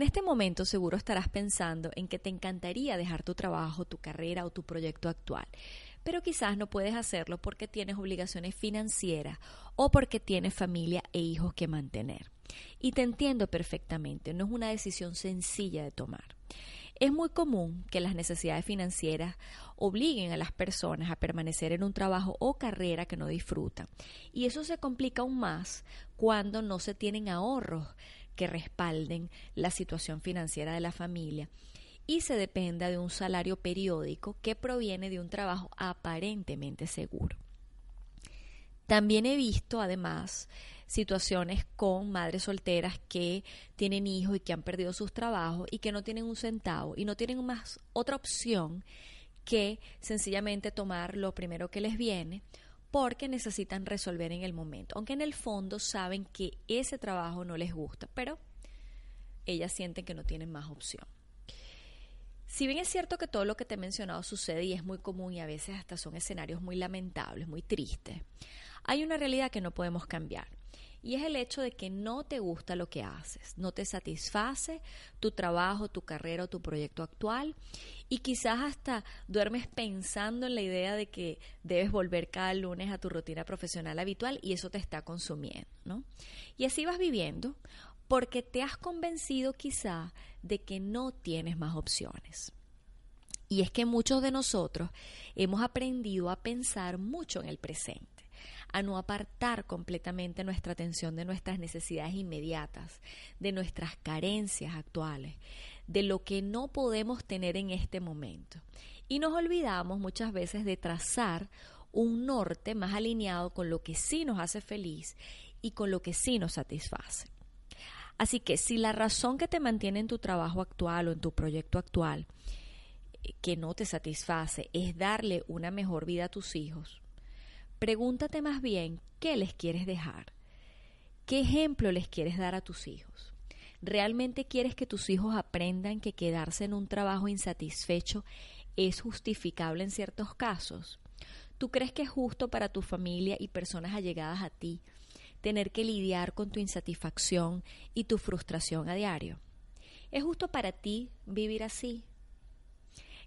En este momento seguro estarás pensando en que te encantaría dejar tu trabajo, tu carrera o tu proyecto actual, pero quizás no puedes hacerlo porque tienes obligaciones financieras o porque tienes familia e hijos que mantener. Y te entiendo perfectamente, no es una decisión sencilla de tomar. Es muy común que las necesidades financieras obliguen a las personas a permanecer en un trabajo o carrera que no disfrutan. Y eso se complica aún más cuando no se tienen ahorros que respalden la situación financiera de la familia y se dependa de un salario periódico que proviene de un trabajo aparentemente seguro. También he visto, además, situaciones con madres solteras que tienen hijos y que han perdido sus trabajos y que no tienen un centavo y no tienen más otra opción que sencillamente tomar lo primero que les viene porque necesitan resolver en el momento, aunque en el fondo saben que ese trabajo no les gusta, pero ellas sienten que no tienen más opción. Si bien es cierto que todo lo que te he mencionado sucede y es muy común y a veces hasta son escenarios muy lamentables, muy tristes, hay una realidad que no podemos cambiar y es el hecho de que no te gusta lo que haces, no te satisface tu trabajo, tu carrera o tu proyecto actual y quizás hasta duermes pensando en la idea de que debes volver cada lunes a tu rutina profesional habitual y eso te está consumiendo, ¿no? Y así vas viviendo porque te has convencido quizá de que no tienes más opciones. Y es que muchos de nosotros hemos aprendido a pensar mucho en el presente a no apartar completamente nuestra atención de nuestras necesidades inmediatas, de nuestras carencias actuales, de lo que no podemos tener en este momento. Y nos olvidamos muchas veces de trazar un norte más alineado con lo que sí nos hace feliz y con lo que sí nos satisface. Así que si la razón que te mantiene en tu trabajo actual o en tu proyecto actual eh, que no te satisface es darle una mejor vida a tus hijos, Pregúntate más bien qué les quieres dejar. ¿Qué ejemplo les quieres dar a tus hijos? ¿Realmente quieres que tus hijos aprendan que quedarse en un trabajo insatisfecho es justificable en ciertos casos? ¿Tú crees que es justo para tu familia y personas allegadas a ti tener que lidiar con tu insatisfacción y tu frustración a diario? ¿Es justo para ti vivir así?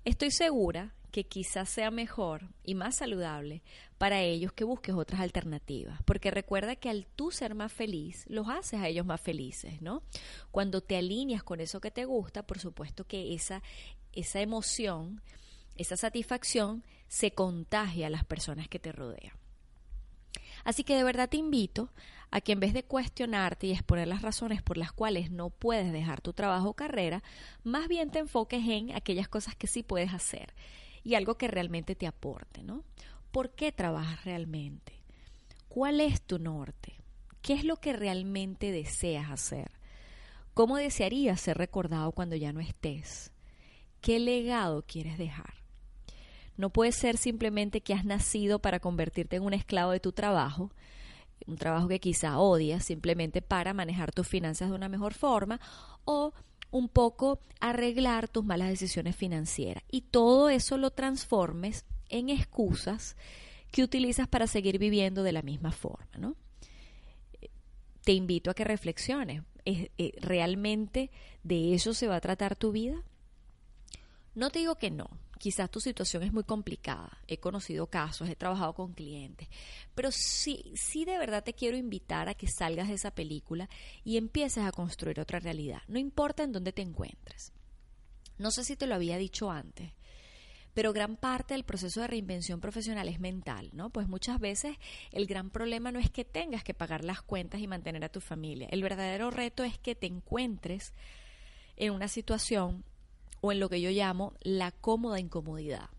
Estoy segura que quizás sea mejor y más saludable para ellos que busques otras alternativas, porque recuerda que al tú ser más feliz, los haces a ellos más felices, ¿no? Cuando te alineas con eso que te gusta, por supuesto que esa, esa emoción, esa satisfacción se contagia a las personas que te rodean. Así que de verdad te invito a que en vez de cuestionarte y exponer las razones por las cuales no puedes dejar tu trabajo o carrera, más bien te enfoques en aquellas cosas que sí puedes hacer y algo que realmente te aporte, ¿no? ¿Por qué trabajas realmente? ¿Cuál es tu norte? ¿Qué es lo que realmente deseas hacer? ¿Cómo desearías ser recordado cuando ya no estés? ¿Qué legado quieres dejar? No puede ser simplemente que has nacido para convertirte en un esclavo de tu trabajo, un trabajo que quizá odias simplemente para manejar tus finanzas de una mejor forma o un poco arreglar tus malas decisiones financieras y todo eso lo transformes en excusas que utilizas para seguir viviendo de la misma forma, ¿no? Te invito a que reflexiones. Eh, ¿Realmente de eso se va a tratar tu vida? No te digo que no. Quizás tu situación es muy complicada. He conocido casos, he trabajado con clientes, pero sí, sí de verdad te quiero invitar a que salgas de esa película y empieces a construir otra realidad, no importa en dónde te encuentres. No sé si te lo había dicho antes, pero gran parte del proceso de reinvención profesional es mental, ¿no? Pues muchas veces el gran problema no es que tengas que pagar las cuentas y mantener a tu familia. El verdadero reto es que te encuentres en una situación o en lo que yo llamo la cómoda incomodidad.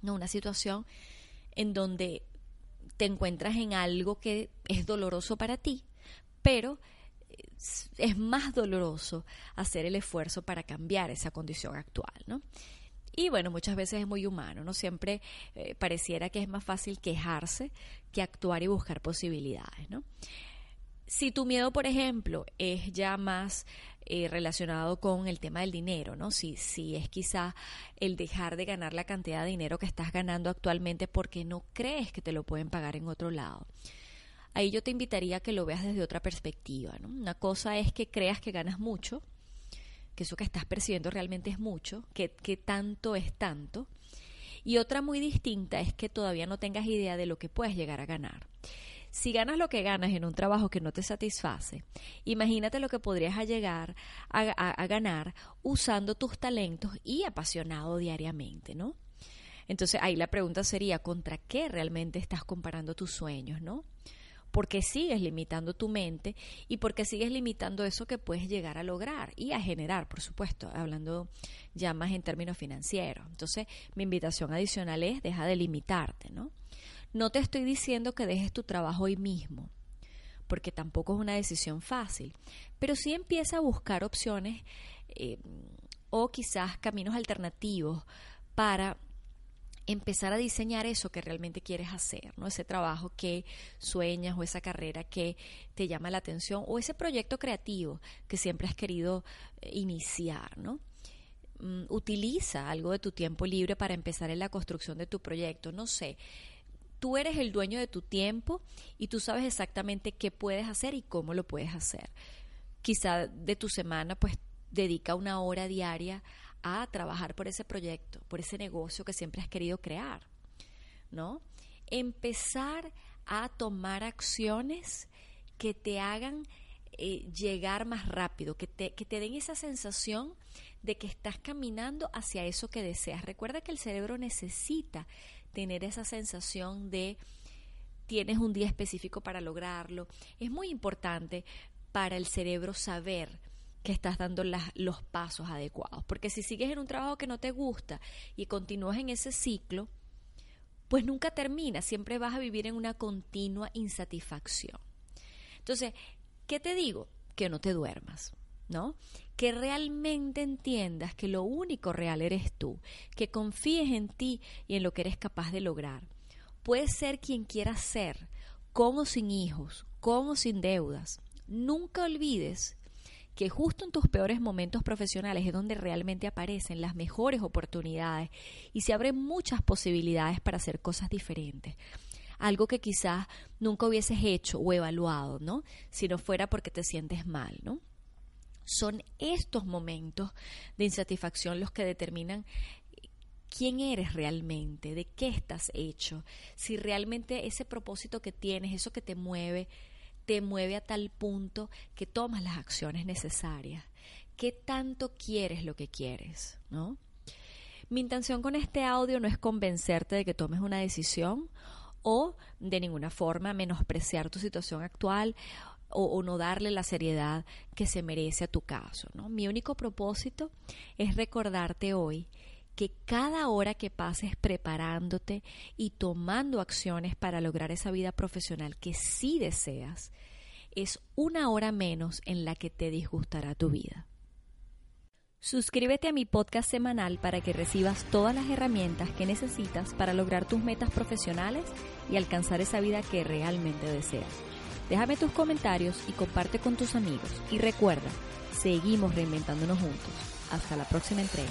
No, una situación en donde te encuentras en algo que es doloroso para ti, pero es más doloroso hacer el esfuerzo para cambiar esa condición actual, ¿no? Y bueno, muchas veces es muy humano, ¿no? Siempre eh, pareciera que es más fácil quejarse que actuar y buscar posibilidades, ¿no? Si tu miedo, por ejemplo, es ya más eh, relacionado con el tema del dinero, ¿no? Si, si es quizá el dejar de ganar la cantidad de dinero que estás ganando actualmente porque no crees que te lo pueden pagar en otro lado. Ahí yo te invitaría a que lo veas desde otra perspectiva. Una cosa es que creas que ganas mucho, que eso que estás percibiendo realmente es mucho, que, que tanto es tanto. Y otra muy distinta es que todavía no tengas idea de lo que puedes llegar a ganar. Si ganas lo que ganas en un trabajo que no te satisface, imagínate lo que podrías llegar a, ganar usando tus talentos y apasionado diariamente, ¿no? Entonces ahí la pregunta sería, ¿contra qué realmente estás comparando tus sueños, ¿no? porque sigues limitando tu mente y porque sigues limitando eso que puedes llegar a lograr y a generar, por supuesto, hablando ya más en términos financieros. Entonces, mi invitación adicional es, deja de limitarte, ¿no? No te estoy diciendo que dejes tu trabajo hoy mismo, porque tampoco es una decisión fácil, pero sí empieza a buscar opciones eh, o quizás caminos alternativos para empezar a diseñar eso que realmente quieres hacer, ¿no? Ese trabajo que sueñas o esa carrera que te llama la atención o ese proyecto creativo que siempre has querido eh, iniciar, ¿no? Mm, utiliza algo de tu tiempo libre para empezar en la construcción de tu proyecto, no sé, tú eres el dueño de tu tiempo y tú sabes exactamente qué puedes hacer y cómo lo puedes hacer. Quizá de tu semana, pues dedica una hora diaria a trabajar por ese proyecto, por ese negocio que siempre has querido crear, ¿no? Empezar a tomar acciones que te hagan eh, llegar más rápido, que te, que te den esa sensación de que estás caminando hacia eso que deseas. Recuerda que el cerebro necesita tener esa sensación de tienes un día específico para lograrlo. Es muy importante para el cerebro saber que estás dando los pasos adecuados. Porque si sigues en un trabajo que no te gusta y continúas en ese ciclo, pues nunca termina, siempre vas a vivir en una continua insatisfacción. Entonces, ¿qué te digo? Que no te duermas. ¿no? Que realmente entiendas que lo único real eres tú, que confíes en ti y en lo que eres capaz de lograr. Puedes ser quien quieras ser, con o sin hijos, con o sin deudas. Nunca olvides que justo en tus peores momentos profesionales es donde realmente aparecen las mejores oportunidades y se abren muchas posibilidades para hacer cosas diferentes algo que quizás nunca hubieses hecho o evaluado, ¿no? Si no fuera porque te sientes mal, ¿no? Son estos momentos de insatisfacción los que determinan quién eres realmente, de qué estás hecho, si realmente ese propósito que tienes, eso que te mueve, te mueve a tal punto que tomas las acciones necesarias. ¿Qué tanto quieres lo que quieres? ¿No? Mi intención con este audio no es convencerte de que tomes una decisión o de ninguna forma menospreciar tu situación actual o, no darle la seriedad que se merece a tu caso. ¿no? Mi único propósito es recordarte hoy que cada hora que pases preparándote y tomando acciones para lograr esa vida profesional que sí deseas, es una hora menos en la que te disgustará tu vida. Suscríbete a mi podcast semanal para que recibas todas las herramientas que necesitas para lograr tus metas profesionales y alcanzar esa vida que realmente deseas. Déjame tus comentarios y comparte con tus amigos. Y recuerda, seguimos reinventándonos juntos. Hasta la próxima entrega.